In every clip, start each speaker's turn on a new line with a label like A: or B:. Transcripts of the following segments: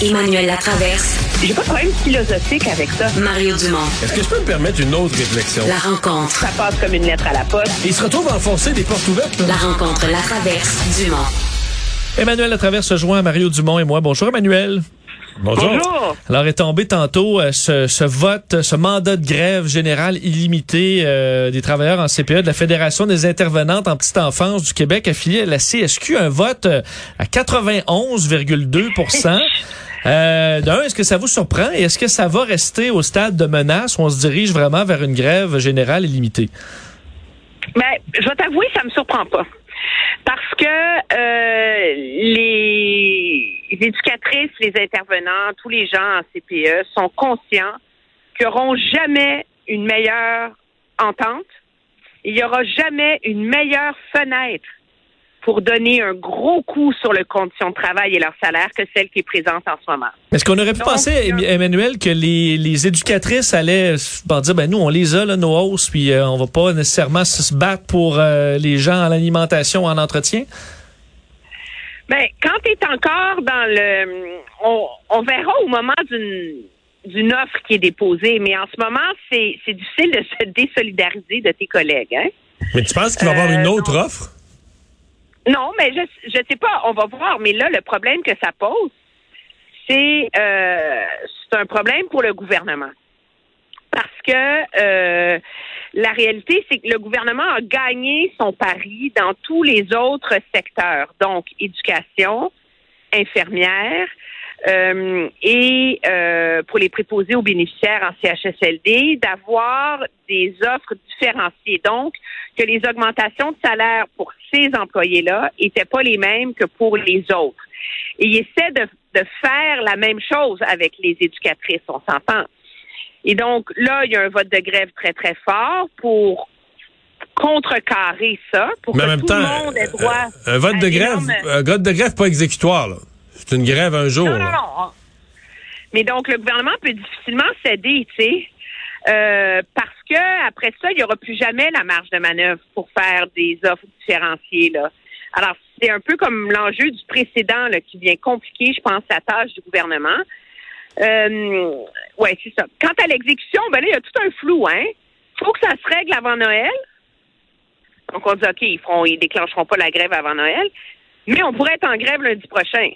A: Emmanuel Latraverse.
B: J'ai pas de problème philosophique avec ça.
A: Mario Dumont.
C: Est-ce que je peux me permettre une autre réflexion?
A: La rencontre.
B: Ça passe comme une lettre à la poste.
C: Il se retrouve à enfoncer des portes ouvertes.
A: La rencontre, la traverse, Dumont.
D: Emmanuel Latraverse se joint à Mario Dumont et moi. Bonjour Emmanuel.
C: Bonjour.
B: Bonjour.
D: Alors est tombé tantôt euh, ce, ce vote, ce mandat de grève générale illimité euh, des travailleurs en CPE de la Fédération des intervenantes en petite enfance du Québec affiliée à la CSQ, un vote euh, à 91,2 euh, D'un, est-ce que ça vous surprend et est-ce que ça va rester au stade de menace où on se dirige vraiment vers une grève générale illimitée?
B: Ben, je vais t'avouer, ça me surprend pas. Parce que euh, les éducatrices, les intervenants, tous les gens en CPE sont conscients qu'ils n'auront jamais une meilleure entente. Il n'y aura jamais une meilleure fenêtre pour donner un gros coup sur les conditions de travail et leur salaire que celle qui est présente en ce moment.
D: Est-ce qu'on aurait pu
B: Donc,
D: penser, Em-
B: euh,
D: Emmanuel, que les, les éducatrices allaient dire, ben nous, on les a, là, nos hausses, puis euh, on va pas nécessairement se battre pour euh, les gens en alimentation, en entretien?
B: Ben, quand tu es encore dans le... On, on verra au moment d'une d'une offre qui est déposée, mais en ce moment, c'est difficile de se désolidariser de tes collègues. Hein?
C: Mais tu penses qu'il va y avoir
B: Euh,
C: une autre
B: non.
C: offre?
B: Non, mais je je sais pas, on va voir. Mais là, le problème que ça pose, c'est euh, un problème pour le gouvernement. Parce que euh, la réalité, c'est que le gouvernement a gagné son pari dans tous les autres secteurs. Donc, éducation, infirmière, euh, et euh, pour les préposés aux bénéficiaires en CHSLD, d'avoir des offres différenciées. Donc, que les augmentations de salaire pour ces employés-là n'étaient pas les mêmes que pour les autres. Et il essaie de, de faire la même chose avec les éducatrices, on s'entend. Et donc, là, il y a un vote de grève très, très fort pour contrecarrer ça, pour
C: Mais en
B: que
C: même
B: tout
C: temps,
B: le monde ait droit
C: euh, un vote
B: à
C: de grève,
B: énorme-
C: un vote de grève pas exécutoire, là. C'est une grève un jour.
B: Non, non, non. Mais donc, le gouvernement peut difficilement céder, tu sais, euh, parce que après ça, il n'y aura plus jamais la marge de manœuvre pour faire des offres différenciées, là. Alors, c'est un peu comme l'enjeu du précédent, là, qui vient compliquer, je pense, la tâche du gouvernement. Euh, ouais, c'est ça. Quant à l'exécution, ben là, il y a tout un flou, hein. Faut que ça se règle avant Noël. Donc, on dit, OK, ils feront, ils déclencheront pas la grève avant Noël. Mais on pourrait être en grève lundi prochain.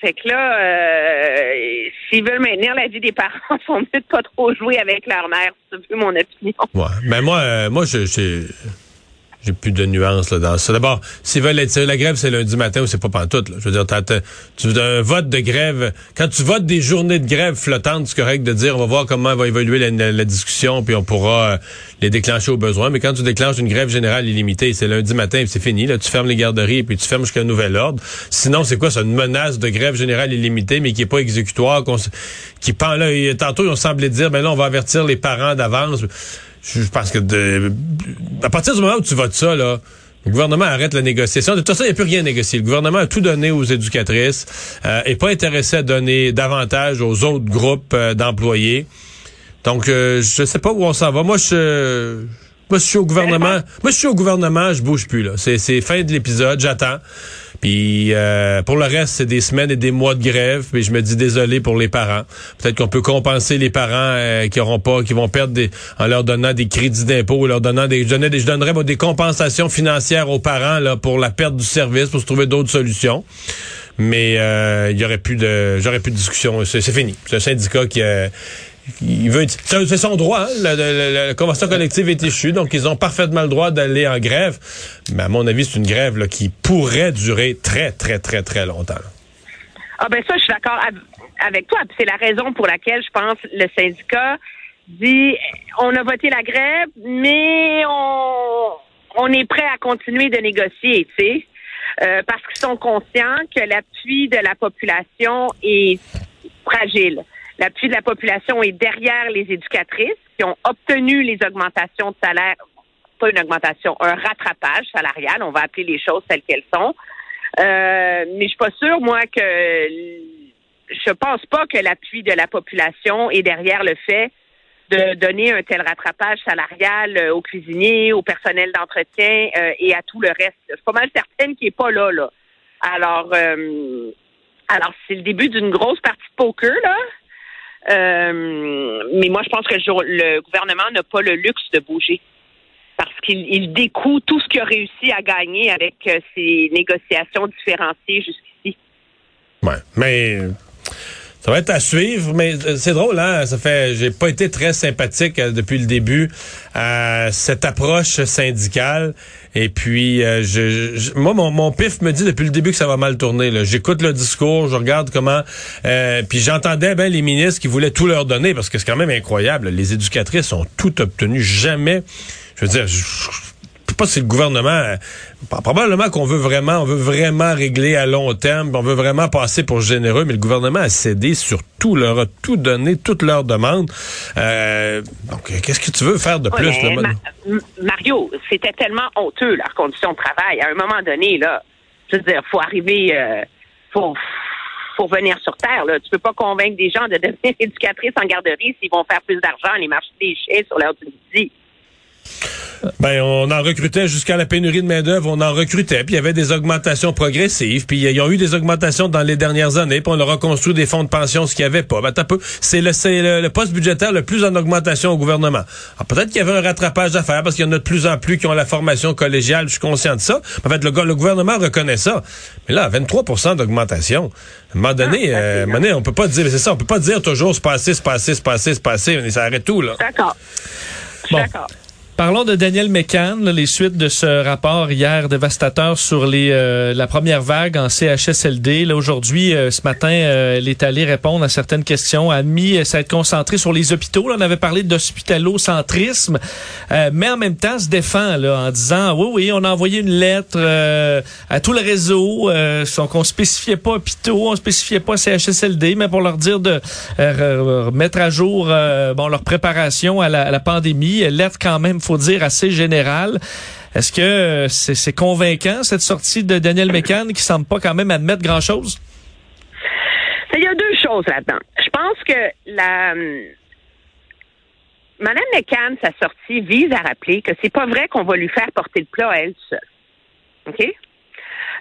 B: Fait que là, euh, s'ils veulent maintenir la vie des parents, ils sont mieux de pas trop jouer avec leur mère. C'est mon opinion.
C: Ouais. Ben moi, euh, moi, je, j'ai, j'ai plus de nuances là, dans ça. D'abord, s'ils veulent être la grève, c'est lundi matin ou c'est pas pantoute. Là. Je veux dire, tu veux un vote de grève. Quand tu votes des journées de grève flottantes, c'est correct de dire on va voir comment va évoluer la, la- discussion, puis on pourra euh, les déclencher au besoin. Mais quand tu déclenches une grève générale illimitée, c'est lundi matin, puis c'est fini. Là, tu fermes les garderies, puis tu fermes jusqu'à nouvel ordre. Sinon, c'est quoi? C'est une menace de grève générale illimitée, mais qui est pas exécutoire, s- qui pend là. et Tantôt, on semblait dire, ben là, on va avertir les parents d'avance. Je pense que de, à partir du moment où tu votes ça, là, le gouvernement arrête la négociation. De toute façon, il n'y a plus rien à négocier. Le gouvernement a tout donné aux éducatrices, euh, est pas intéressé à donner davantage aux autres groupes euh, d'employés. Donc, euh, je sais pas où on s'en va. Moi, je, moi, je suis au gouvernement. Moi, je suis au gouvernement, je bouge plus là. C'est, c'est fin de l'épisode, j'attends. Puis euh, pour le reste, c'est des semaines et des mois de grève. Puis je me dis désolé pour les parents. Peut-être qu'on peut compenser les parents euh, qui auront pas, qui vont perdre des, en leur donnant des crédits d'impôt, leur donnant des, je, donnais je donnerais des compensations financières aux parents là pour la perte du service, pour se trouver d'autres solutions. Mais euh, il y aurait plus de, j'aurais plus de discussion. C'est, c'est fini. C'est un syndicat qui euh, c'est son droit. Hein? La, la- convention collective est échue, donc ils ont parfaitement le droit d'aller en grève. Mais à mon avis, c'est une grève qui pourrait durer très, très, très, très longtemps.
B: Ah ben ça, je suis d'accord av- avec toi. C'est la raison pour laquelle je pense le syndicat dit on a voté la grève, mais on on est prêt à continuer de négocier, tu sais, Euh, parce qu'ils sont conscients que l'appui de la population est fragile. L'appui de la population est derrière les éducatrices qui ont obtenu les augmentations de salaire, pas une augmentation, un rattrapage salarial, on va appeler les choses telles qu'elles sont. Euh, mais je suis pas sûre, moi, que je pense pas que l'appui de la population est derrière le fait de donner un tel rattrapage salarial euh, aux cuisiniers, au personnel d'entretien euh, et à tout le reste. Je suis pas mal certaine qu'il n'est pas là, là. Alors, Alors, c'est le début d'une grosse partie de poker, là. Euh, mais moi, je pense que le, gouvernement n'a pas le luxe de bouger parce qu'il il découle tout ce qu'il a réussi à gagner avec euh, ses négociations différenciées jusqu'ici.
C: Ouais, mais ça va être à suivre, mais euh, c'est drôle, hein? Ça fait, j'ai pas été très sympathique euh, depuis le début à cette approche syndicale. Et puis, euh, je, je- moi, mon, mon pif me dit depuis le début que ça va mal tourner. J'écoute le discours, je regarde comment. euh, puis j'entendais ben les ministres qui voulaient tout leur donner parce que c'est quand même incroyable. Les éducatrices ont tout obtenu, jamais. Je veux dire, je, pas si le gouvernement, euh, probablement qu'on veut vraiment, on veut vraiment régler à long terme, on veut vraiment passer pour généreux, mais le gouvernement a cédé sur tout, leur a tout donné, toutes leurs demandes. Euh, donc, qu'est-ce que tu veux faire de
B: Ouais,
C: plus?
B: mais
C: là,
B: Ma- Mario, c'était tellement honteux leurs conditions de travail. À un moment donné, là, je veux dire, faut arriver, euh, faut, faut revenir sur terre. Là. Tu peux pas convaincre des gens de devenir éducatrices en garderie s'ils vont faire plus d'argent les marchés des sur l'heure du midi.
C: Ben, on en recrutait jusqu'à la pénurie de main-d'œuvre, on en recrutait, puis il y avait des augmentations progressives, puis ils ont eu des augmentations dans les dernières années, puis on leur a construit des fonds de pension, ce qu'il n'y avait pas. Ben, t'as peu, c'est le, c'est le, le poste budgétaire le plus en augmentation au gouvernement. Alors, peut-être qu'il y avait un rattrapage à faire, parce qu'il y en a de plus en plus qui ont la formation collégiale, je suis conscient de ça. En fait, le, go- le gouvernement reconnaît ça. Mais là, 23% d'augmentation. À un moment donné,
B: Ah,
C: euh, donné, on peut pas dire, c'est ça, on peut pas dire toujours c'est passé, c'est passé, c'est passé, c'est passé, ça arrête tout, là.
B: D'accord.
D: Bon.
B: D'accord.
D: Parlons de Daniel McCann, les suites de ce rapport hier dévastateur sur les euh, la première vague en CHSLD. Là aujourd'hui, euh, ce matin, euh, est allée répondre à certaines questions, a admis euh, s'être concentré sur les hôpitaux. Là, on avait parlé d'hospitalocentrisme, euh, mais en même temps se défend là, en disant oui, oui, on a envoyé une lettre euh, à tout le réseau, euh, donc on spécifiait pas hôpitaux, on spécifiait pas CHSLD, mais pour leur dire de euh, re- mettre à jour euh, bon leur préparation à la, à la pandémie, lettre quand même faut dire assez générale. Est-ce que euh, c'est convaincant cette sortie de Daniel McCann qui semble pas quand même admettre grand chose?
B: Il y a deux choses là-dedans. Je pense que la hum, Madame McCann, sa sortie vise à rappeler que c'est pas vrai qu'on va lui faire porter le plat à elle seule. OK?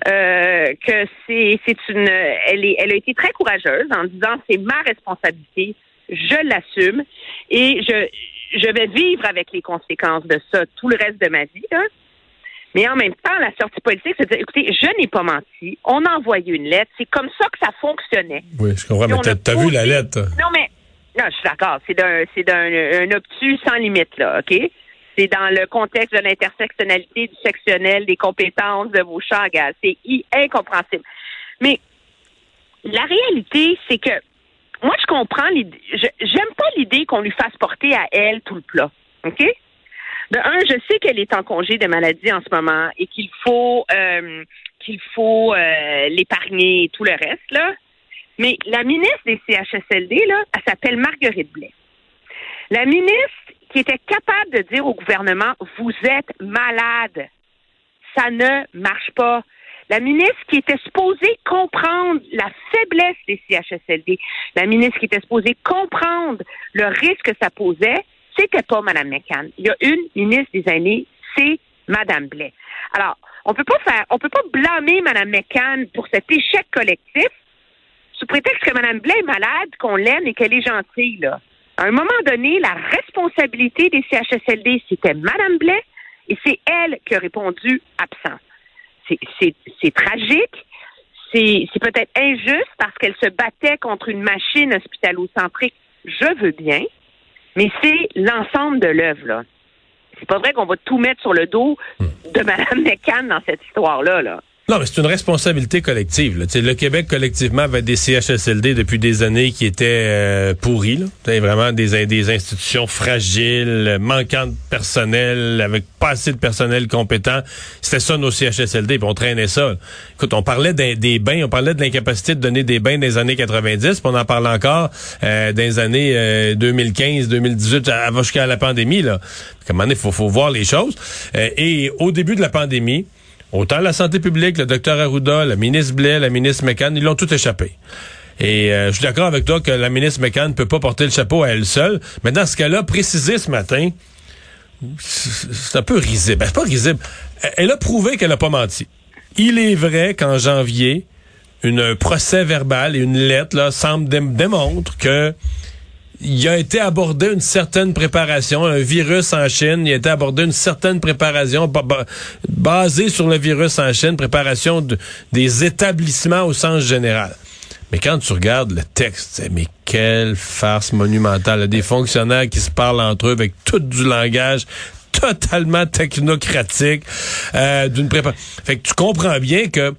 B: Euh, que c'est une elle est elle a été très courageuse en disant c'est ma responsabilité, je l'assume et je je vais vivre avec les conséquences de ça tout le reste de ma vie. Là. Mais en même temps, la sortie politique, c'est de dire, écoutez, je n'ai pas menti, on a envoyé une lettre, c'est comme ça que ça fonctionnait.
C: Oui, je comprends,
B: Puis
C: mais t'as, vu la lettre?
B: Non, mais non, je suis d'accord. C'est d'un c'est d'un un obtus sans limite, là, OK? C'est dans le contexte de l'intersectionnalité, du sectionnel, des compétences de vos champs à gaz. C'est incompréhensible. Mais la réalité, c'est que moi, je comprends l'idée. J'aime pas l'idée qu'on lui fasse porter à elle tout le plat. OK? De un, je sais qu'elle est en congé de maladie en ce moment et qu'il faut euh, qu'il faut euh, l'épargner et tout le reste, là. Mais la ministre des CHSLD, là, elle s'appelle Marguerite Blais. La ministre qui était capable de dire au gouvernement, vous êtes malade. Ça ne marche pas. La ministre qui était supposée comprendre la faiblesse des CHSLD, la ministre qui était supposée comprendre le risque que ça posait, c'était pas Mme McCann. Il y a une ministre des aînés, c'est Mme Blais. Alors, on peut pas faire, on peut pas blâmer Mme McCann pour cet échec collectif sous prétexte que Mme Blais est malade, qu'on l'aime et qu'elle est gentille, là. À un moment donné, la responsabilité des CHSLD, c'était Mme Blais et c'est elle qui a répondu absent. C'est- tragique, c'est peut-être injuste parce qu'elle se battait contre une machine hospitalo-centrique. Je veux bien, mais c'est l'ensemble de l'œuvre. C'est pas vrai qu'on va tout mettre sur le dos de Mme McCann dans cette histoire-là, là.
C: Non, mais c'est une responsabilité collective. Là. Le Québec, collectivement, avait des CHSLD depuis des années qui étaient euh, pourris. Vraiment des, des institutions fragiles, manquant de personnel, avec pas assez de personnel compétent. C'était ça, nos CHSLD, puis on traînait ça. Écoute, on parlait des, des bains, on parlait de l'incapacité de donner des bains les années 90, puis on en parle encore euh, les années euh, 2015, 2018, avant jusqu'à la pandémie. Là. À un faut, faut voir les choses. Euh, et au début de la pandémie, Autant la santé publique, le docteur Arruda, la ministre Blais, la ministre McCann, ils l'ont tout échappé. Et euh, je suis d'accord avec toi que la ministre McCann ne peut pas porter le chapeau à elle seule. Mais dans ce cas-là, préciser ce matin, c'est un peu risible. Ben, c'est pas risible. Elle- a prouvé qu'elle n'a pas menti. Il est vrai qu'en janvier, une procès verbal et une lettre là, semble dé démontre que il a été abordé une certaine préparation, un virus en Chine, il a été abordé une certaine préparation basée sur le virus en Chine, préparation de, des établissements au sens général. Mais quand tu regardes le texte, mais quelle farce monumentale. Des fonctionnaires qui se parlent entre eux avec tout du langage totalement technocratique, euh, d'une. Fait que tu comprends bien que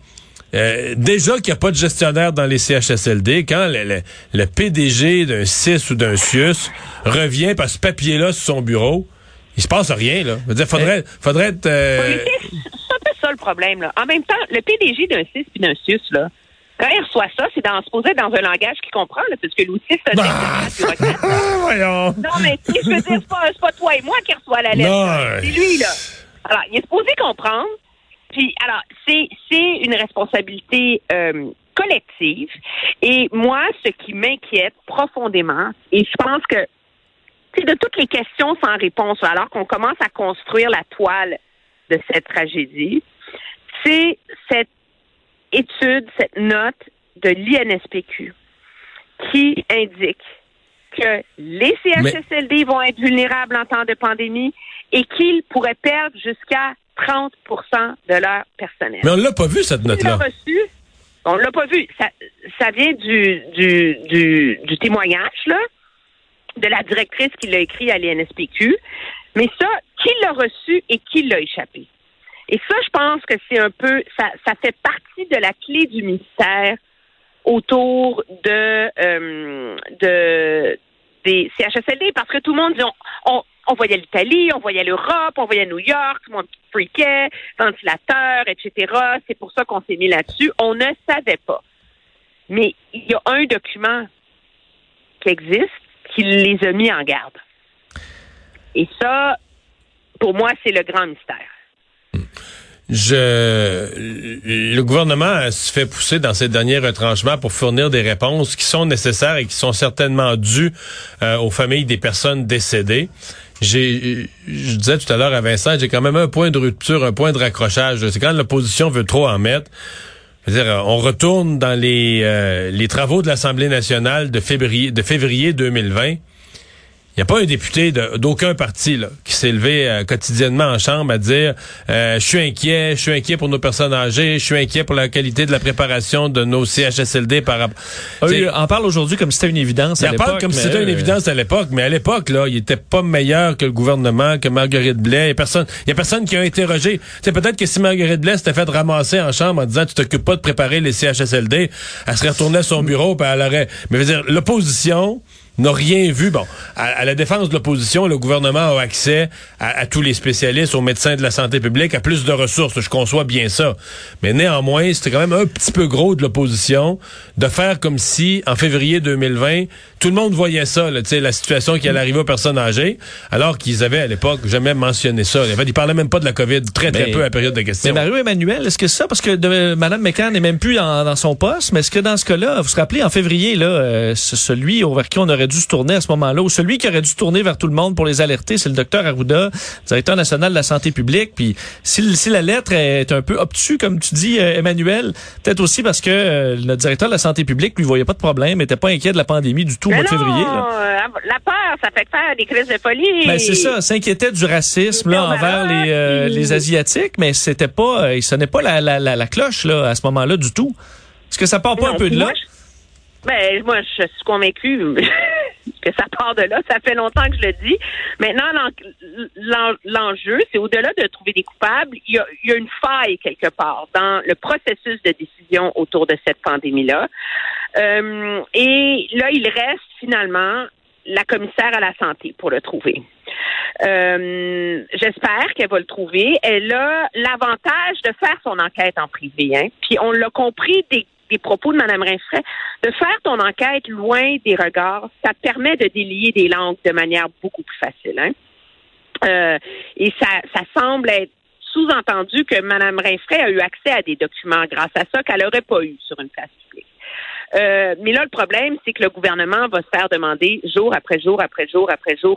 C: euh, déjà qu'il n'y a pas de gestionnaire dans les CHSLD, quand le, le, PDG d'un CIS ou d'un CIUS revient par ce papier-là sur son bureau, il se passe rien, là. Je veux dire, faudrait, faudrait être... Euh...
B: C'est un peu ça le problème, là. En même temps, le PDG d'un CIS puis d'un CIUS, là, quand il reçoit ça, c'est dans, supposé dans un langage qu'il comprend, là, parce que l'outil, c'est un bah!
C: Voyons.
B: Non, mais je veux dire, c'est pas, pas toi et moi qui reçoit la lettre. C'est lui, là. Alors, il est supposé comprendre. Puis, alors, c'est, une responsabilité euh, collective. Et moi, ce qui m'inquiète profondément, et je pense que, c'est de toutes les questions sans réponse, alors qu'on commence à construire la toile de cette tragédie, c'est cette étude, cette note de l'INSPQ qui indique que les CHSLD vont être vulnérables en temps de pandémie et qu'ils pourraient perdre jusqu'à 30% de leur personnel.
C: Mais on l'a pas vu, cette note-là.
B: On l'a pas vu. Ça, ça vient du, du, du, du, témoignage, là, de la directrice qui l'a écrit à l'INSPQ. Mais ça, qui l'a reçu et qui l'a échappé? Et ça, je pense que c'est un peu, ça, ça fait partie de la clé du ministère autour de, euh, de des CHSLD, parce que tout le monde dit, on, on voyait l'Italie, on voyait l'Europe, on voyait New York, le monde freakait, ventilateur, etc. C'est pour ça qu'on s'est mis là-dessus. On ne savait pas. Mais il y a un document qui existe qui les a mis en garde. Et ça, pour moi, c'est le grand mystère.
C: Je, le gouvernement se fait pousser dans ses derniers retranchements pour fournir des réponses qui sont nécessaires et qui sont certainement dues euh, aux familles des personnes décédées. J'ai, je disais tout à l'heure à Vincent, j'ai quand même un point de rupture, un point de raccrochage. C'est quand l'opposition veut trop en mettre. dire, on retourne dans les, euh, les travaux de l'Assemblée nationale de février, de février 2020. Il n'y a pas un député d'aucun parti là, qui s'est levé euh, quotidiennement en chambre à dire euh, je suis inquiet, je suis inquiet pour nos personnes âgées, je suis inquiet pour la qualité de la préparation de nos CHSLD par rapport.
D: Ah en parle aujourd'hui comme si c'était une évidence.
C: Il en parle comme si c'était une euh, évidence à l'époque, mais à l'époque là, il était pas meilleur que le gouvernement, que Marguerite Blais. Il y a personne, il y a personne qui a interrogé. C'est peut-être que si Marguerite Blais s'était fait ramasser en chambre en disant tu t'occupes pas de préparer les CHSLD, elle serait retournée à son bureau, puis elle aurait. Mais veux dire, l'opposition n'a rien vu. Bon, à, la défense de l'opposition, le gouvernement a accès à, tous les spécialistes, aux médecins de la santé publique, à plus de ressources. Je conçois bien ça. Mais néanmoins, c'était quand même un petit peu gros de l'opposition de faire comme si, en février 2020, tout le monde voyait ça, là, la situation qui allait arriver aux personnes âgées, alors qu'ils avaient à l'époque jamais mentionné ça. En fait, ils parlaient même pas de la COVID, très très peu à la période de questions.
D: Mais Mario-Emmanuel, est-ce que ça, parce que de, Mme McCann n'est même plus dans son poste, mais est-ce que dans ce cas-là, vous vous rappelez, en février, là, euh, celui vers qui on aurait dû se tourner à ce moment-là, ou celui qui aurait dû tourner vers tout le monde pour les alerter, c'est le docteur Arruda, directeur national de la santé publique. Puis si, si la lettre est un peu obtuse, comme tu dis, euh, Emmanuel, peut-être aussi parce que euh, le directeur de la santé publique lui voyait pas de problème, n'était pas inquiet de la pandémie du tout au mois de février.
B: Euh, la peur, ça fait faire des crises de folie.
D: Ben c'est ça, s'inquiétait du racisme là envers les, les asiatiques, mais c'était pas, il sonnait pas la, la, la, cloche là à ce moment-là du tout. Est-ce que ça part pas un peu de là?
B: ben, moi, je suis convaincue que ça part de là. Ça fait longtemps que je le dis. Maintenant, l'enjeu, c'est au-delà de trouver des coupables, il y, a, une faille quelque part dans le processus de décision autour de cette pandémie-là. Euh, et là, il reste finalement la commissaire à la santé pour le trouver. Euh, J'espère qu'elle va le trouver. Elle a l'avantage de faire son enquête en privé. Hein? Puis on l'a compris des des propos de Mme Rinfray, de faire ton enquête loin des regards, ça permet de délier des langues de manière beaucoup plus facile. Hein? Euh, et ça, ça semble être sous-entendu que Mme Rinfray a eu accès à des documents grâce à ça qu'elle n'aurait pas eu sur une place publique. Euh, mais là, le problème, c'est que le gouvernement va se faire demander jour après jour après jour après jour